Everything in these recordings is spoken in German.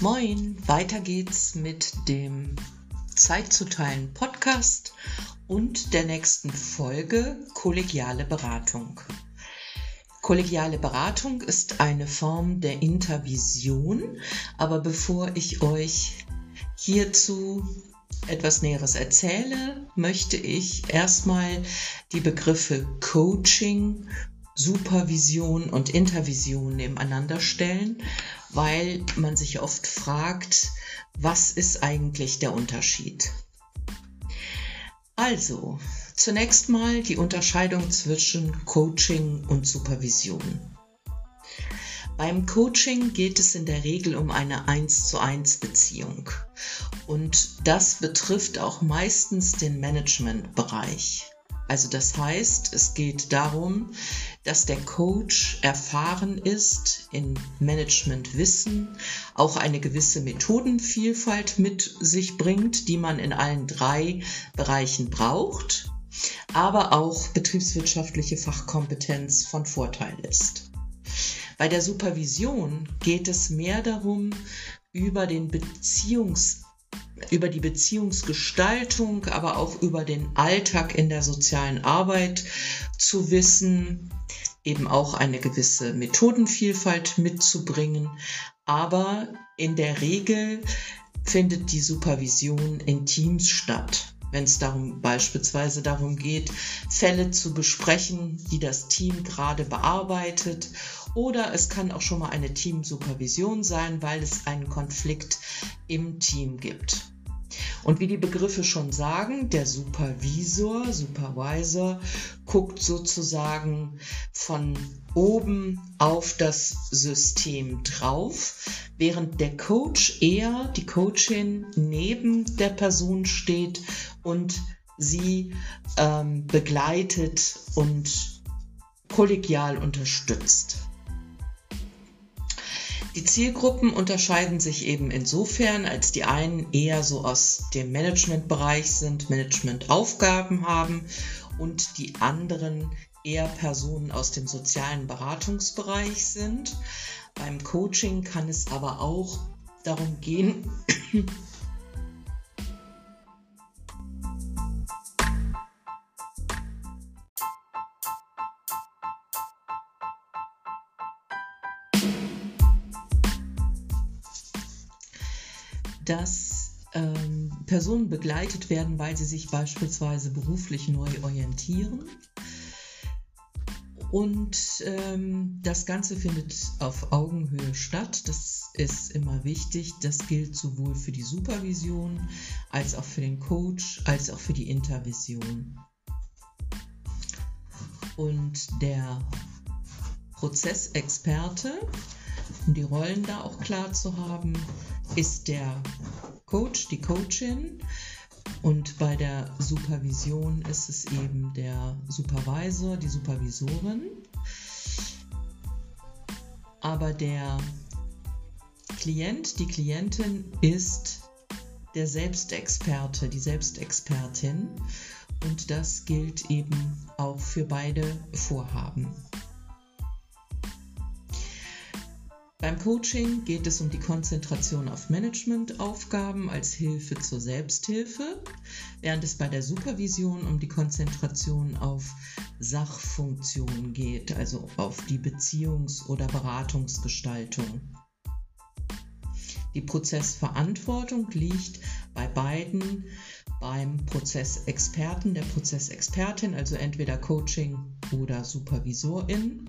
Moin, weiter geht's mit dem Zeit zu teilen Podcast und der nächsten Folge Kollegiale Beratung. Kollegiale Beratung ist eine Form der Intervision, aber bevor ich euch hierzu etwas Näheres erzähle, möchte ich erstmal die Begriffe Coaching, Supervision und Intervision nebeneinander stellen, weil man sich oft fragt, was ist eigentlich der Unterschied? Also, zunächst mal die Unterscheidung zwischen Coaching und Supervision. Beim Coaching geht es in der Regel um eine 1 zu 1 Beziehung und das betrifft auch meistens den Managementbereich. Also das heißt, es geht darum, dass der Coach erfahren ist in Managementwissen, auch eine gewisse Methodenvielfalt mit sich bringt, die man in allen drei Bereichen braucht, aber auch betriebswirtschaftliche Fachkompetenz von Vorteil ist. Bei der Supervision geht es mehr darum, über den Beziehungs über die Beziehungsgestaltung, aber auch über den Alltag in der sozialen Arbeit zu wissen, eben auch eine gewisse Methodenvielfalt mitzubringen. Aber in der Regel findet die Supervision in Teams statt. Wenn es darum beispielsweise darum geht, Fälle zu besprechen, die das Team gerade bearbeitet oder es kann auch schon mal eine Teamsupervision sein, weil es einen Konflikt im Team gibt. Und wie die Begriffe schon sagen, der Supervisor, Supervisor guckt sozusagen von oben auf das System drauf, während der Coach eher, die Coachin neben der Person steht und sie ähm, begleitet und kollegial unterstützt. Die Zielgruppen unterscheiden sich eben insofern, als die einen eher so aus dem Managementbereich sind, Managementaufgaben haben und die anderen eher Personen aus dem sozialen Beratungsbereich sind. Beim Coaching kann es aber auch darum gehen, dass ähm, Personen begleitet werden, weil sie sich beispielsweise beruflich neu orientieren. Und ähm, das Ganze findet auf Augenhöhe statt. Das ist immer wichtig. Das gilt sowohl für die Supervision als auch für den Coach, als auch für die Intervision. Und der Prozessexperte, um die Rollen da auch klar zu haben, ist der Coach, die Coachin. Und bei der Supervision ist es eben der Supervisor, die Supervisorin. Aber der Klient, die Klientin ist der Selbstexperte, die Selbstexpertin. Und das gilt eben auch für beide Vorhaben. Beim Coaching geht es um die Konzentration auf Managementaufgaben als Hilfe zur Selbsthilfe, während es bei der Supervision um die Konzentration auf Sachfunktionen geht, also auf die Beziehungs- oder Beratungsgestaltung. Die Prozessverantwortung liegt bei beiden beim Prozessexperten, der Prozessexpertin, also entweder Coaching oder Supervisorin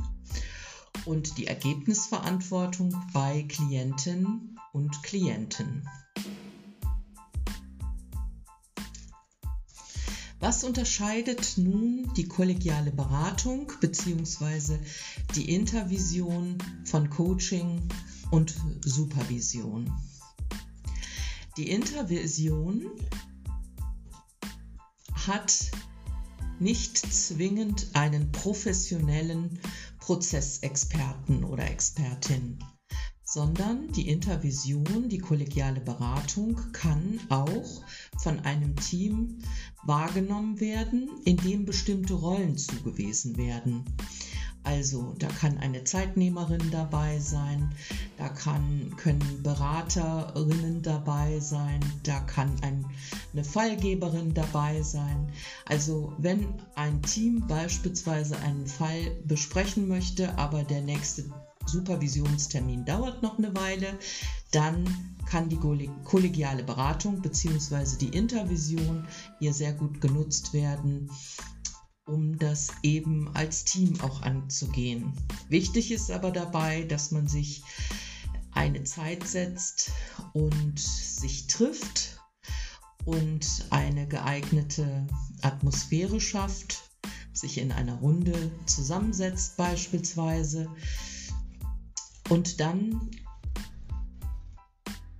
und die Ergebnisverantwortung bei Klientinnen und Klienten. Was unterscheidet nun die kollegiale Beratung bzw. die Intervision von Coaching und Supervision? Die Intervision hat nicht zwingend einen professionellen Prozessexperten oder Expertin, sondern die Intervision, die kollegiale Beratung kann auch von einem Team wahrgenommen werden, in dem bestimmte Rollen zugewiesen werden. Also da kann eine Zeitnehmerin dabei sein, da kann, können Beraterinnen dabei sein, da kann ein, eine Fallgeberin dabei sein. Also wenn ein Team beispielsweise einen Fall besprechen möchte, aber der nächste Supervisionstermin dauert noch eine Weile, dann kann die kollegiale Beratung bzw. die Intervision hier sehr gut genutzt werden, um das eben als Team auch anzugehen. Wichtig ist aber dabei, dass man sich eine Zeit setzt und sich trifft und eine geeignete Atmosphäre schafft, sich in einer Runde zusammensetzt beispielsweise. Und dann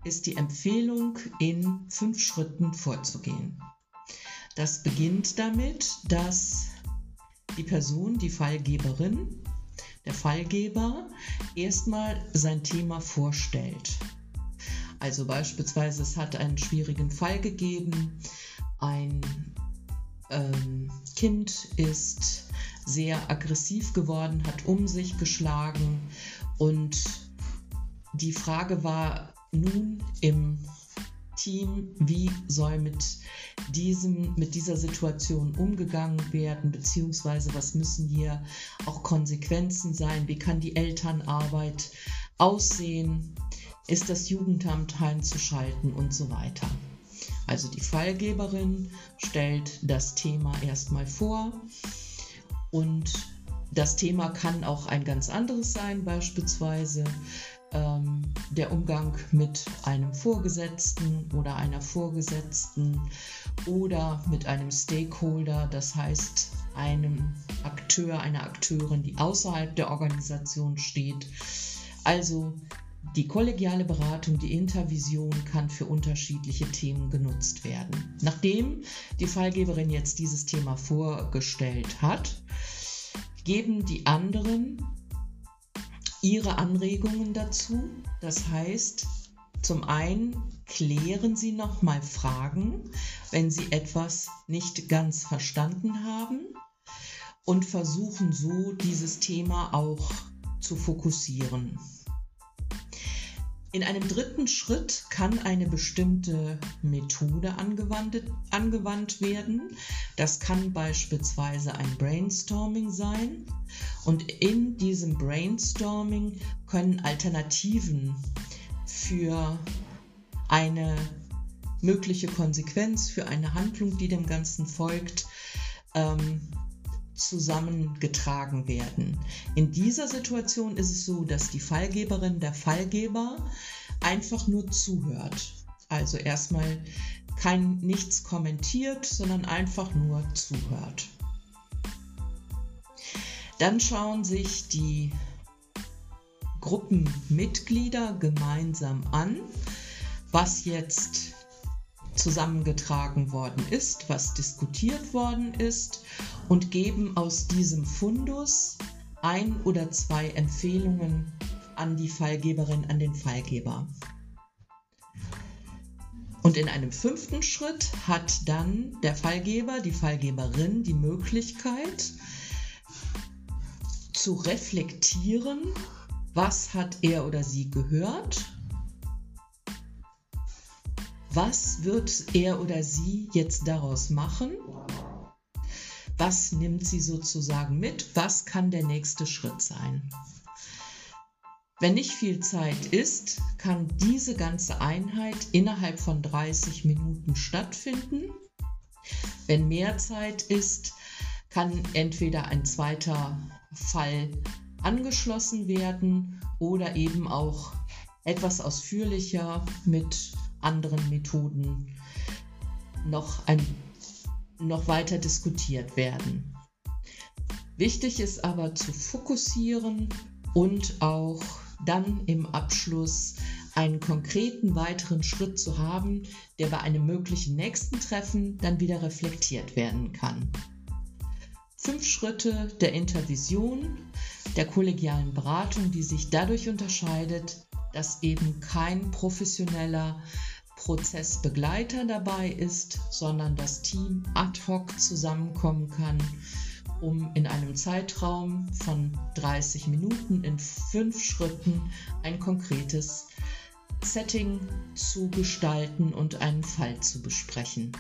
ist die Empfehlung, in fünf Schritten vorzugehen. Das beginnt damit, dass die Person, die Fallgeberin, der Fallgeber erstmal sein Thema vorstellt. Also beispielsweise, es hat einen schwierigen Fall gegeben, ein ähm, Kind ist sehr aggressiv geworden, hat um sich geschlagen und die Frage war nun im Team, wie soll mit diesem, mit dieser Situation umgegangen werden, beziehungsweise was müssen hier auch Konsequenzen sein, wie kann die Elternarbeit aussehen, ist das Jugendamt einzuschalten und so weiter. Also die Fallgeberin stellt das Thema erstmal vor und das Thema kann auch ein ganz anderes sein, beispielsweise ähm, der Umgang mit einem Vorgesetzten oder einer Vorgesetzten oder mit einem Stakeholder, das heißt einem Akteur, einer Akteurin, die außerhalb der Organisation steht. Also die kollegiale Beratung, die Intervision kann für unterschiedliche Themen genutzt werden. Nachdem die Fallgeberin jetzt dieses Thema vorgestellt hat, geben die anderen ihre Anregungen dazu. Das heißt, zum einen klären Sie nochmal Fragen, wenn Sie etwas nicht ganz verstanden haben und versuchen so dieses Thema auch zu fokussieren. In einem dritten Schritt kann eine bestimmte Methode angewandt, werden. Das kann beispielsweise ein Brainstorming sein. Und in diesem Brainstorming können Alternativen für eine mögliche Konsequenz, für eine Handlung, die dem Ganzen folgt, ähm, zusammengetragen werden. In dieser Situation ist es so, dass die Fallgeberin, der Fallgeber einfach nur zuhört. Also erstmal kein nichts kommentiert, sondern einfach nur zuhört. Dann schauen sich die Gruppenmitglieder gemeinsam an, was jetzt zusammengetragen worden ist, was diskutiert worden ist und geben aus diesem Fundus ein oder zwei Empfehlungen an die Fallgeberin, an den Fallgeber. Und in einem fünften Schritt hat dann der Fallgeber, die Fallgeberin die Möglichkeit zu reflektieren, was hat er oder sie gehört was wird er oder sie jetzt daraus machen? Was nimmt sie sozusagen mit? Was kann der nächste Schritt sein? Wenn nicht viel Zeit ist, kann diese ganze Einheit innerhalb von 30 Minuten stattfinden. Wenn mehr Zeit ist, kann entweder ein zweiter Fall angeschlossen werden oder eben auch etwas ausführlicher mit anderen Methoden noch, ein, noch weiter diskutiert werden. Wichtig ist aber zu fokussieren und auch dann im Abschluss einen konkreten weiteren Schritt zu haben, der bei einem möglichen nächsten Treffen dann wieder reflektiert werden kann. Fünf Schritte der Intervision, der kollegialen Beratung, die sich dadurch unterscheidet, dass eben kein professioneller Prozessbegleiter dabei ist, sondern das Team ad hoc zusammenkommen kann um in einem Zeitraum von 30 Minuten in fünf Schritten ein konkretes Setting zu gestalten und einen Fall zu besprechen.